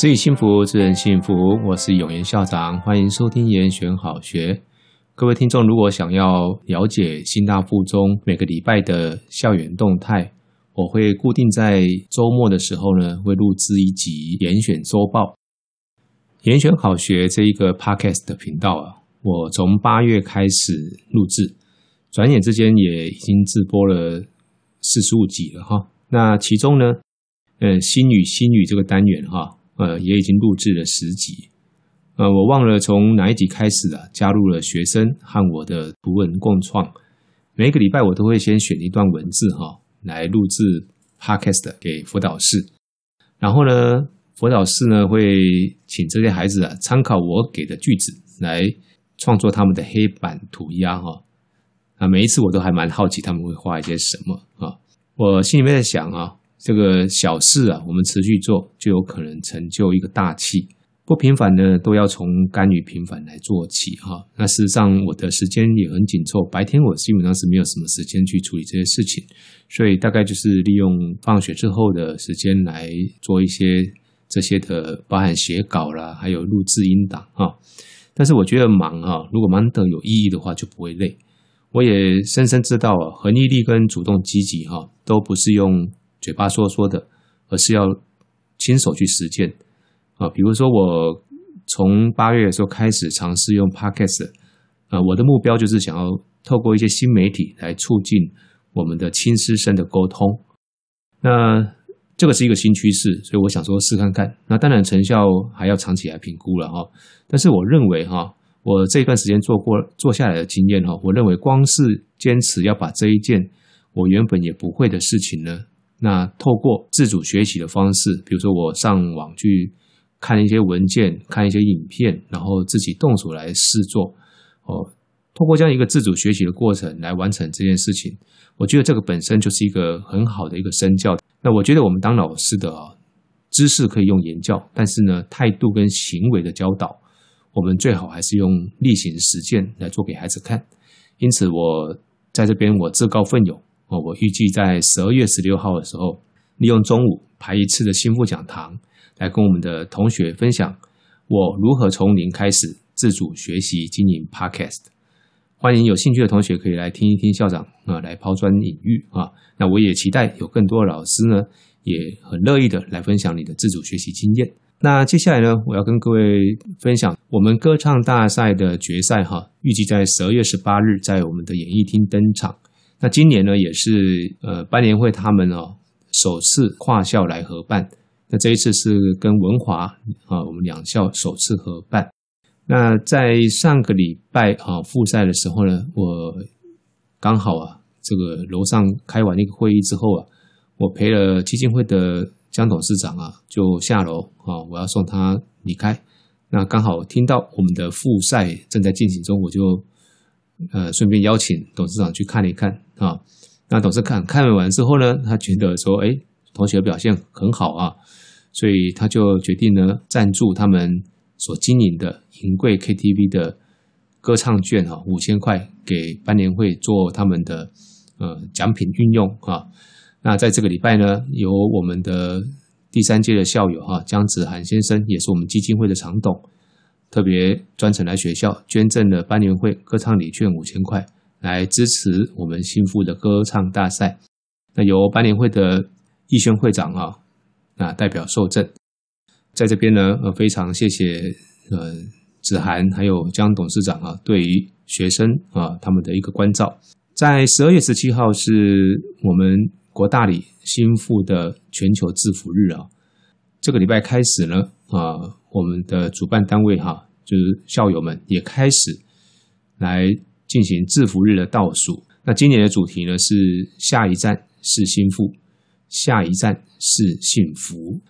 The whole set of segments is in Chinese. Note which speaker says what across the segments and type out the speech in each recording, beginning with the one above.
Speaker 1: 自己幸福，自人幸福。我是永言校长，欢迎收听延选好学。各位听众，如果想要了解新大附中每个礼拜的校园动态，我会固定在周末的时候呢，会录制一集严选周报。严选好学这一个 podcast 的频道啊，我从八月开始录制，转眼之间也已经直播了四十五集了哈。那其中呢，呃，新语新语这个单元哈。呃，也已经录制了十集，呃，我忘了从哪一集开始啊，加入了学生和我的图文共创。每一个礼拜我都会先选一段文字哈，来录制 podcast 给辅导室，然后呢，辅导室呢会请这些孩子啊参考我给的句子来创作他们的黑板涂鸦哈。啊，每一次我都还蛮好奇他们会画一些什么啊，我心里面在想啊。这个小事啊，我们持续做，就有可能成就一个大器。不平凡呢，都要从甘于平凡来做起哈。那事实上，我的时间也很紧凑，白天我基本上是没有什么时间去处理这些事情，所以大概就是利用放学之后的时间来做一些这些的，包含写稿啦，还有录制音档哈。但是我觉得忙哈，如果忙得有意义的话，就不会累。我也深深知道啊，恒毅力跟主动积极哈，都不是用。嘴巴说说的，而是要亲手去实践啊！比如说，我从八月的时候开始尝试用 Podcast，啊，我的目标就是想要透过一些新媒体来促进我们的亲师生的沟通。那这个是一个新趋势，所以我想说试看看。那当然成效还要长期来评估了哈。但是我认为哈，我这段时间做过做下来的经验哈，我认为光是坚持要把这一件我原本也不会的事情呢。那透过自主学习的方式，比如说我上网去看一些文件、看一些影片，然后自己动手来试做，哦，透过这样一个自主学习的过程来完成这件事情，我觉得这个本身就是一个很好的一个身教。那我觉得我们当老师的啊，知识可以用言教，但是呢，态度跟行为的教导，我们最好还是用例行实践来做给孩子看。因此，我在这边我自告奋勇。哦，我预计在十二月十六号的时候，利用中午排一次的心腹讲堂，来跟我们的同学分享我如何从零开始自主学习经营 Podcast。欢迎有兴趣的同学可以来听一听校长啊，来抛砖引玉啊。那我也期待有更多的老师呢，也很乐意的来分享你的自主学习经验。那接下来呢，我要跟各位分享我们歌唱大赛的决赛哈，预计在十二月十八日在我们的演艺厅登场。那今年呢，也是呃班联会他们哦首次跨校来合办。那这一次是跟文华啊，我们两校首次合办。那在上个礼拜啊复赛的时候呢，我刚好啊这个楼上开完一个会议之后啊，我陪了基金会的江董事长啊就下楼啊，我要送他离开。那刚好听到我们的复赛正在进行中，我就。呃，顺便邀请董事长去看一看啊。那董事看看完之后呢，他觉得说，哎，同学表现很好啊，所以他就决定呢，赞助他们所经营的银贵 KTV 的歌唱券哈，五千块给班联会做他们的呃奖品运用啊。那在这个礼拜呢，由我们的第三届的校友哈江子涵先生，也是我们基金会的常董。特别专程来学校捐赠了班联会歌唱礼券五千块，来支持我们新复的歌唱大赛。那由班联会的逸轩会长啊，啊代表受赠。在这边呢，呃，非常谢谢呃子涵还有江董事长啊，对于学生啊他们的一个关照。在十二月十七号是我们国大里新复的全球制服日啊，这个礼拜开始呢啊。我们的主办单位哈，就是校友们也开始来进行制服日的倒数。那今年的主题呢是下一站是新复，下一站是幸福。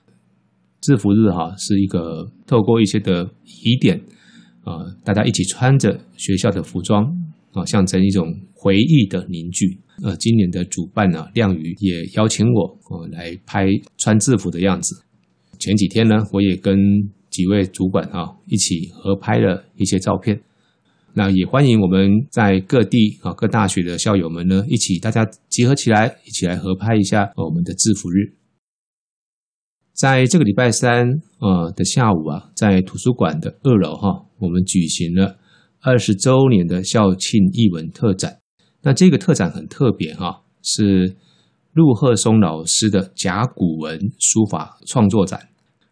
Speaker 1: 制服日哈是一个透过一些的疑点啊，大家一起穿着学校的服装啊，象征一种回忆的凝聚。呃，今年的主办呢，亮宇也邀请我呃来拍穿制服的样子。前几天呢，我也跟几位主管啊，一起合拍了一些照片。那也欢迎我们在各地啊各大学的校友们呢，一起大家集合起来，一起来合拍一下我们的制服日。在这个礼拜三呃的下午啊，在图书馆的二楼哈，我们举行了二十周年的校庆艺文特展。那这个特展很特别哈，是陆鹤松老师的甲骨文书法创作展。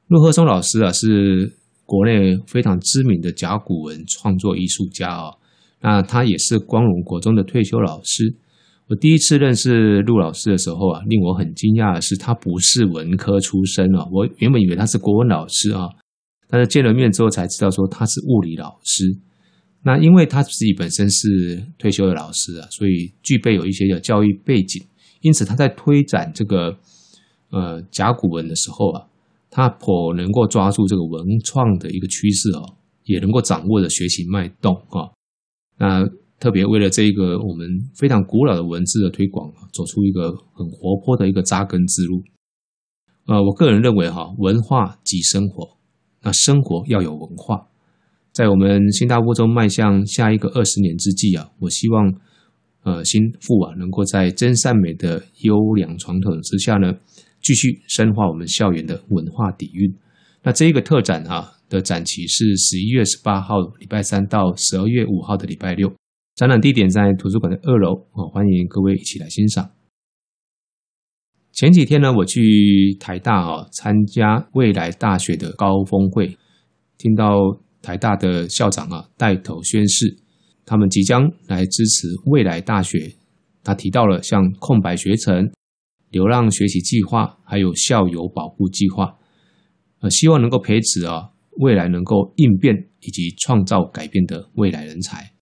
Speaker 1: 陆鹤松老师啊，是国内非常知名的甲骨文创作艺术家啊。那他也是光荣国中的退休老师。我第一次认识陆老师的时候啊，令我很惊讶的是，他不是文科出身哦。我原本以为他是国文老师啊，但是见了面之后才知道说他是物理老师。那因为他自己本身是退休的老师啊，所以具备有一些的教育背景，因此他在推展这个呃甲骨文的时候啊，他颇能够抓住这个文创的一个趋势哦，也能够掌握着学习脉动啊。那特别为了这个我们非常古老的文字的推广，走出一个很活泼的一个扎根之路。呃，我个人认为哈，文化即生活，那生活要有文化。在我们新大陆中迈向下一个二十年之际啊，我希望呃新富啊能够在真善美的优良传统之下呢，继续深化我们校园的文化底蕴。那这一个特展啊的展期是十一月十八号礼拜三到十二月五号的礼拜六。展览地点在图书馆的二楼，哦，欢迎各位一起来欣赏。前几天呢，我去台大啊参加未来大学的高峰会，听到台大的校长啊带头宣誓，他们即将来支持未来大学。他提到了像空白学程、流浪学习计划，还有校友保护计划，呃，希望能够培植啊未来能够应变以及创造改变的未来人才。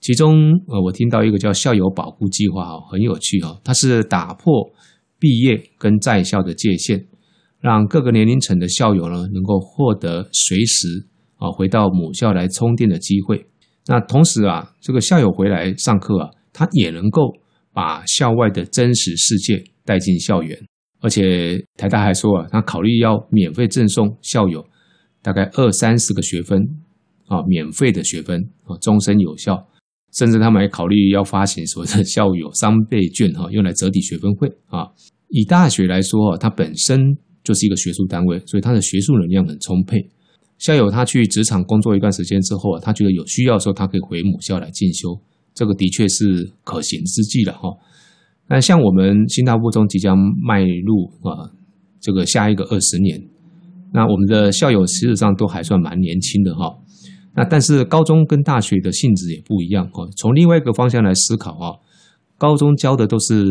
Speaker 1: 其中，呃，我听到一个叫校友保护计划，哈，很有趣，哈，它是打破毕业跟在校的界限，让各个年龄层的校友呢，能够获得随时啊回到母校来充电的机会。那同时啊，这个校友回来上课啊，他也能够把校外的真实世界带进校园，而且台大还说啊，他考虑要免费赠送校友大概二三十个学分啊，免费的学分啊，终身有效。甚至他们还考虑要发行所谓的校友三倍券哈，用来折抵学分费啊。以大学来说啊，它本身就是一个学术单位，所以它的学术能量很充沛。校友他去职场工作一段时间之后啊，他觉得有需要的时候，他可以回母校来进修，这个的确是可行之计了哈。那像我们新大附中即将迈入啊这个下一个二十年，那我们的校友实质上都还算蛮年轻的哈。那但是高中跟大学的性质也不一样哦。从另外一个方向来思考啊，高中教的都是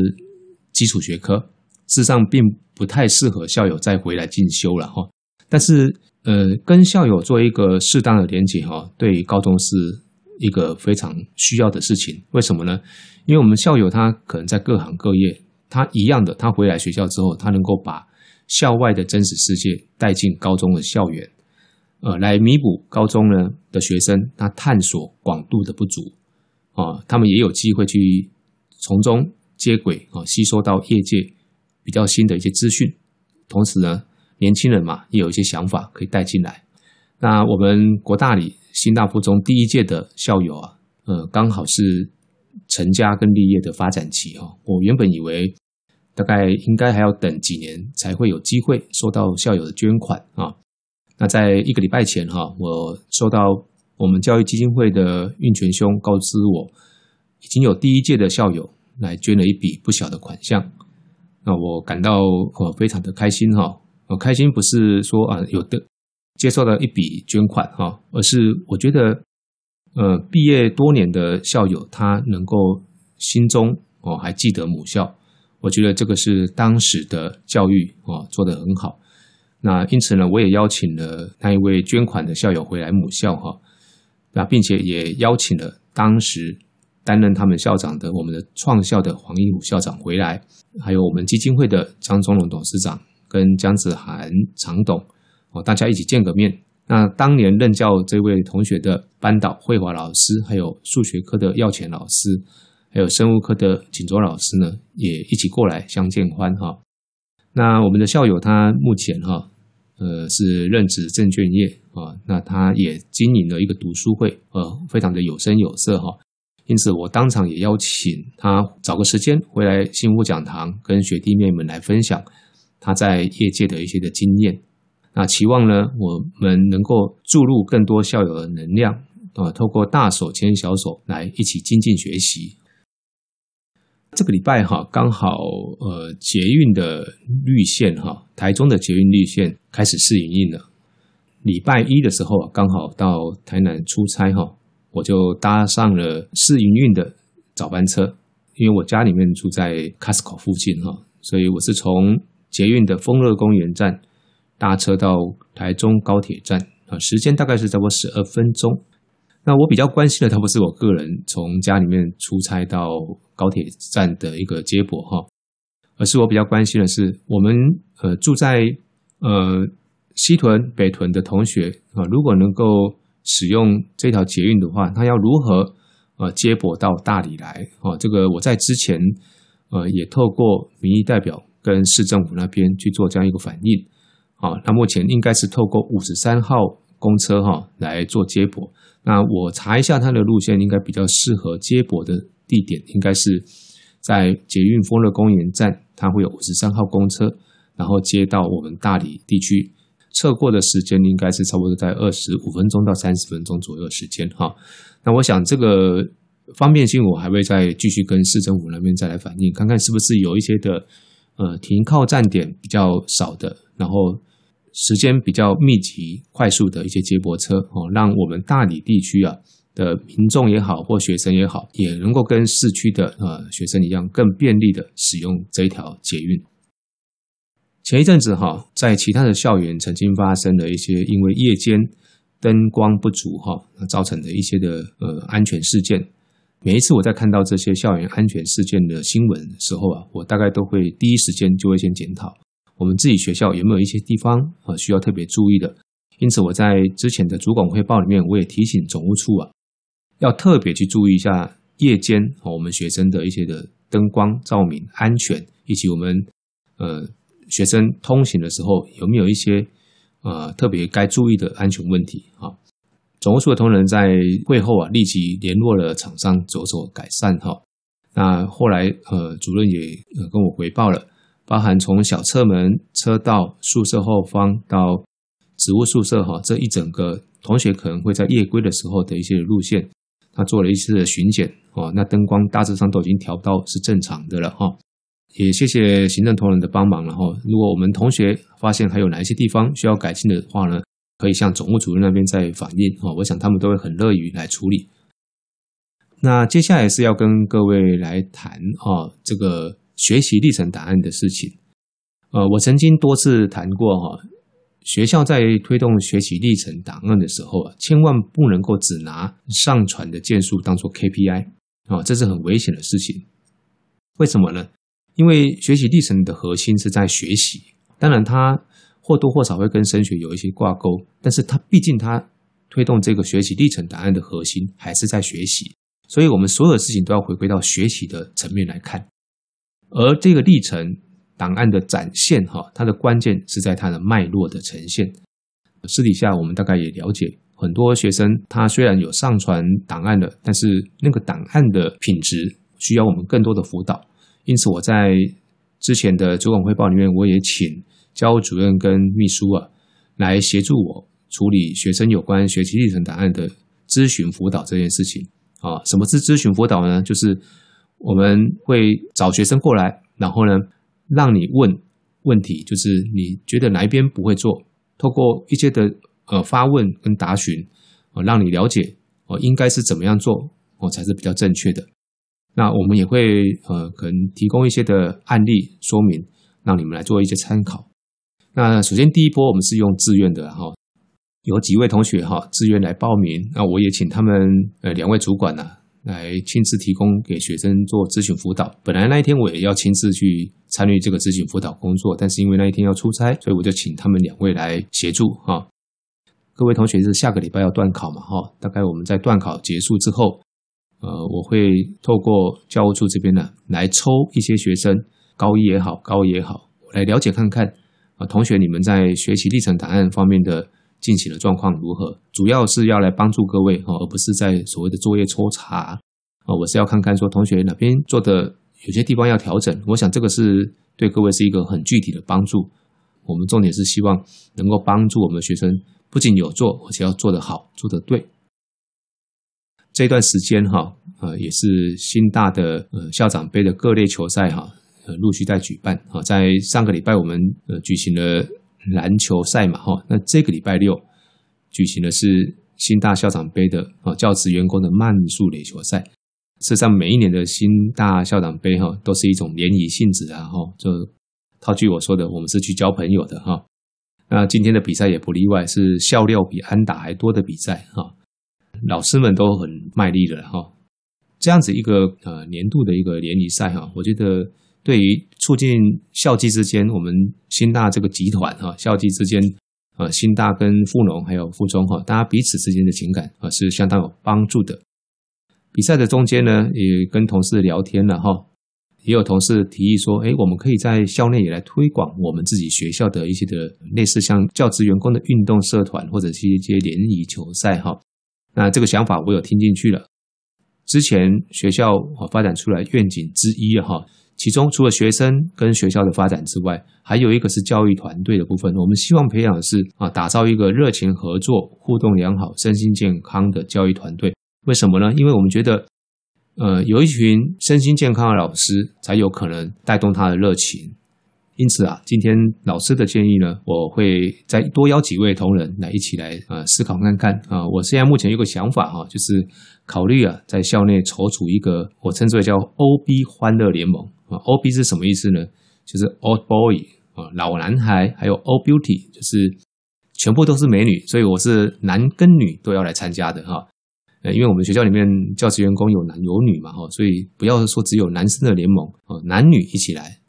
Speaker 1: 基础学科，事实上并不太适合校友再回来进修了哈。但是呃，跟校友做一个适当的连结哈，对高中是一个非常需要的事情。为什么呢？因为我们校友他可能在各行各业，他一样的，他回来学校之后，他能够把校外的真实世界带进高中的校园。呃，来弥补高中呢的学生他探索广度的不足，啊，他们也有机会去从中接轨啊，吸收到业界比较新的一些资讯。同时呢，年轻人嘛，也有一些想法可以带进来。那我们国大里新大附中第一届的校友啊，呃，刚好是成家跟立业的发展期哈。我原本以为大概应该还要等几年才会有机会收到校友的捐款啊。那在一个礼拜前哈，我收到我们教育基金会的运泉兄告知我，已经有第一届的校友来捐了一笔不小的款项。那我感到呃非常的开心哈，我开心不是说啊有的接受到一笔捐款哈，而是我觉得呃毕业多年的校友他能够心中哦还记得母校，我觉得这个是当时的教育哦做得很好。那因此呢，我也邀请了那一位捐款的校友回来母校哈，那并且也邀请了当时担任他们校长的我们的创校的黄一虎校长回来，还有我们基金会的张忠龙董事长跟江子涵常董哦，大家一起见个面。那当年任教这位同学的班导慧华老师，还有数学科的耀前老师，还有生物科的锦卓老师呢，也一起过来相见欢哈。那我们的校友他目前哈，呃是任职证券业啊，那他也经营了一个读书会，呃，非常的有声有色哈。因此我当场也邀请他找个时间回来新屋讲堂，跟学弟妹们来分享他在业界的一些的经验。那期望呢，我们能够注入更多校友的能量啊，透过大手牵小手来一起精进学习。这个礼拜哈，刚好呃捷运的绿线哈，台中的捷运绿线开始试营运了。礼拜一的时候啊，刚好到台南出差哈，我就搭上了试营运的早班车，因为我家里面住在 Costco 附近哈，所以我是从捷运的丰乐公园站搭车到台中高铁站啊，时间大概是差不多十二分钟。那我比较关心的，它不是我个人从家里面出差到高铁站的一个接驳哈，而是我比较关心的是，我们呃住在呃西屯、北屯的同学啊，如果能够使用这条捷运的话，他要如何呃接驳到大里来啊？这个我在之前呃也透过民意代表跟市政府那边去做这样一个反应啊，那目前应该是透过五十三号公车哈来做接驳。那我查一下它的路线，应该比较适合接驳的地点，应该是在捷运丰乐公园站，它会有五十三号公车，然后接到我们大理地区，测过的时间应该是差不多在二十五分钟到三十分钟左右的时间哈。那我想这个方便性，我还会再继续跟市政府那边再来反映，看看是不是有一些的呃停靠站点比较少的，然后。时间比较密集、快速的一些接驳车哦，让我们大理地区啊的民众也好，或学生也好，也能够跟市区的呃学生一样，更便利的使用这一条捷运。前一阵子哈，在其他的校园曾经发生了一些因为夜间灯光不足哈，造成的一些的呃安全事件。每一次我在看到这些校园安全事件的新闻的时候啊，我大概都会第一时间就会先检讨。我们自己学校有没有一些地方啊需要特别注意的？因此我在之前的主管汇报里面，我也提醒总务处啊，要特别去注意一下夜间啊我们学生的一些的灯光照明安全，以及我们呃学生通行的时候有没有一些呃特别该注意的安全问题啊？总务处的同仁在会后啊立即联络了厂商，着手改善哈。那后来呃主任也呃跟我回报了。包含从小侧门、车道、宿舍后方到职务宿舍哈，这一整个同学可能会在夜归的时候的一些路线，他做了一次巡检哦，那灯光大致上都已经调到是正常的了哈。也谢谢行政同仁的帮忙了哈。如果我们同学发现还有哪一些地方需要改进的话呢，可以向总务主任那边再反映哈，我想他们都会很乐于来处理。那接下来是要跟各位来谈哈这个。学习历程档案的事情，呃，我曾经多次谈过哈，学校在推动学习历程档案的时候啊，千万不能够只拿上传的件数当做 KPI 啊，这是很危险的事情。为什么呢？因为学习历程的核心是在学习，当然它或多或少会跟升学有一些挂钩，但是它毕竟它推动这个学习历程档案的核心还是在学习，所以我们所有的事情都要回归到学习的层面来看。而这个历程档案的展现，哈，它的关键是在它的脉络的呈现。私底下我们大概也了解，很多学生他虽然有上传档案的，但是那个档案的品质需要我们更多的辅导。因此，我在之前的主管汇报里面，我也请教务主任跟秘书啊，来协助我处理学生有关学习历程档案的咨询辅导这件事情。啊，什么是咨询辅导呢？就是。我们会找学生过来，然后呢，让你问问题，就是你觉得哪一边不会做，透过一些的呃发问跟答询，呃，让你了解哦，呃，应该是怎么样做哦，才是比较正确的。那我们也会呃可能提供一些的案例说明，让你们来做一些参考。那首先第一波我们是用自愿的哈，有几位同学哈自愿来报名，那我也请他们呃两位主管呢，啊。来亲自提供给学生做咨询辅导。本来那一天我也要亲自去参与这个咨询辅导工作，但是因为那一天要出差，所以我就请他们两位来协助哈。各位同学是下个礼拜要段考嘛哈？大概我们在段考结束之后，呃，我会透过教务处这边呢来抽一些学生，高一也好，高二也好，来了解看看啊，同学你们在学习历程档案方面的。近期的状况如何？主要是要来帮助各位哈，而不是在所谓的作业抽查啊。我是要看看说同学哪边做的有些地方要调整。我想这个是对各位是一个很具体的帮助。我们重点是希望能够帮助我们的学生，不仅有做，而且要做得好，做得对。这段时间哈，呃，也是新大的呃校长杯的各类球赛哈，呃，陆续在举办啊。在上个礼拜我们呃举行了篮球赛嘛哈，那这个礼拜六举行的是新大校长杯的啊教职员工的慢速垒球赛。事实上，每一年的新大校长杯哈，都是一种联谊性质啊哈。就套句我说的，我们是去交朋友的哈。那今天的比赛也不例外，是笑料比安打还多的比赛哈。老师们都很卖力的哈。这样子一个呃年度的一个联谊赛哈，我觉得对于促进校际之间，我们新大这个集团哈，校际之间呃新大跟附农还有附中哈，大家彼此之间的情感啊是相当有帮助的。比赛的中间呢，也跟同事聊天了哈，也有同事提议说，哎，我们可以在校内也来推广我们自己学校的一些的类似像教职员工的运动社团，或者是一些联谊球赛哈。那这个想法我有听进去了。之前学校发展出来愿景之一哈，其中除了学生跟学校的发展之外，还有一个是教育团队的部分。我们希望培养的是啊，打造一个热情合作、互动良好、身心健康的教育团队。为什么呢？因为我们觉得，呃，有一群身心健康的老师，才有可能带动他的热情。因此啊，今天老师的建议呢，我会再多邀几位同仁来一起来呃思考看看啊。我现在目前有个想法哈，就是考虑啊，在校内筹组一个我称之为叫 OB 欢乐联盟啊。OB 是什么意思呢？就是 Old Boy 啊，老男孩，还有 Old Beauty，就是全部都是美女，所以我是男跟女都要来参加的哈。呃，因为我们学校里面教职员工有男有女嘛，哈，所以不要说只有男生的联盟，啊，男女一起来。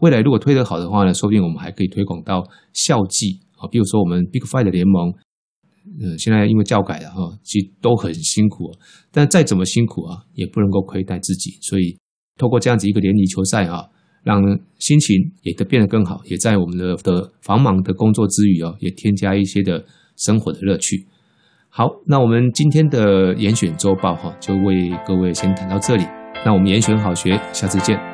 Speaker 1: 未来如果推得好的话呢，说不定我们还可以推广到校际，啊，比如说我们 Big Five 的联盟，嗯，现在因为教改了哈，其实都很辛苦，但再怎么辛苦啊，也不能够亏待自己。所以透过这样子一个联谊球赛啊，让心情也得变得更好，也在我们的的繁忙的工作之余哦，也添加一些的生活的乐趣。好，那我们今天的严选周报哈，就为各位先谈到这里。那我们严选好学，下次见。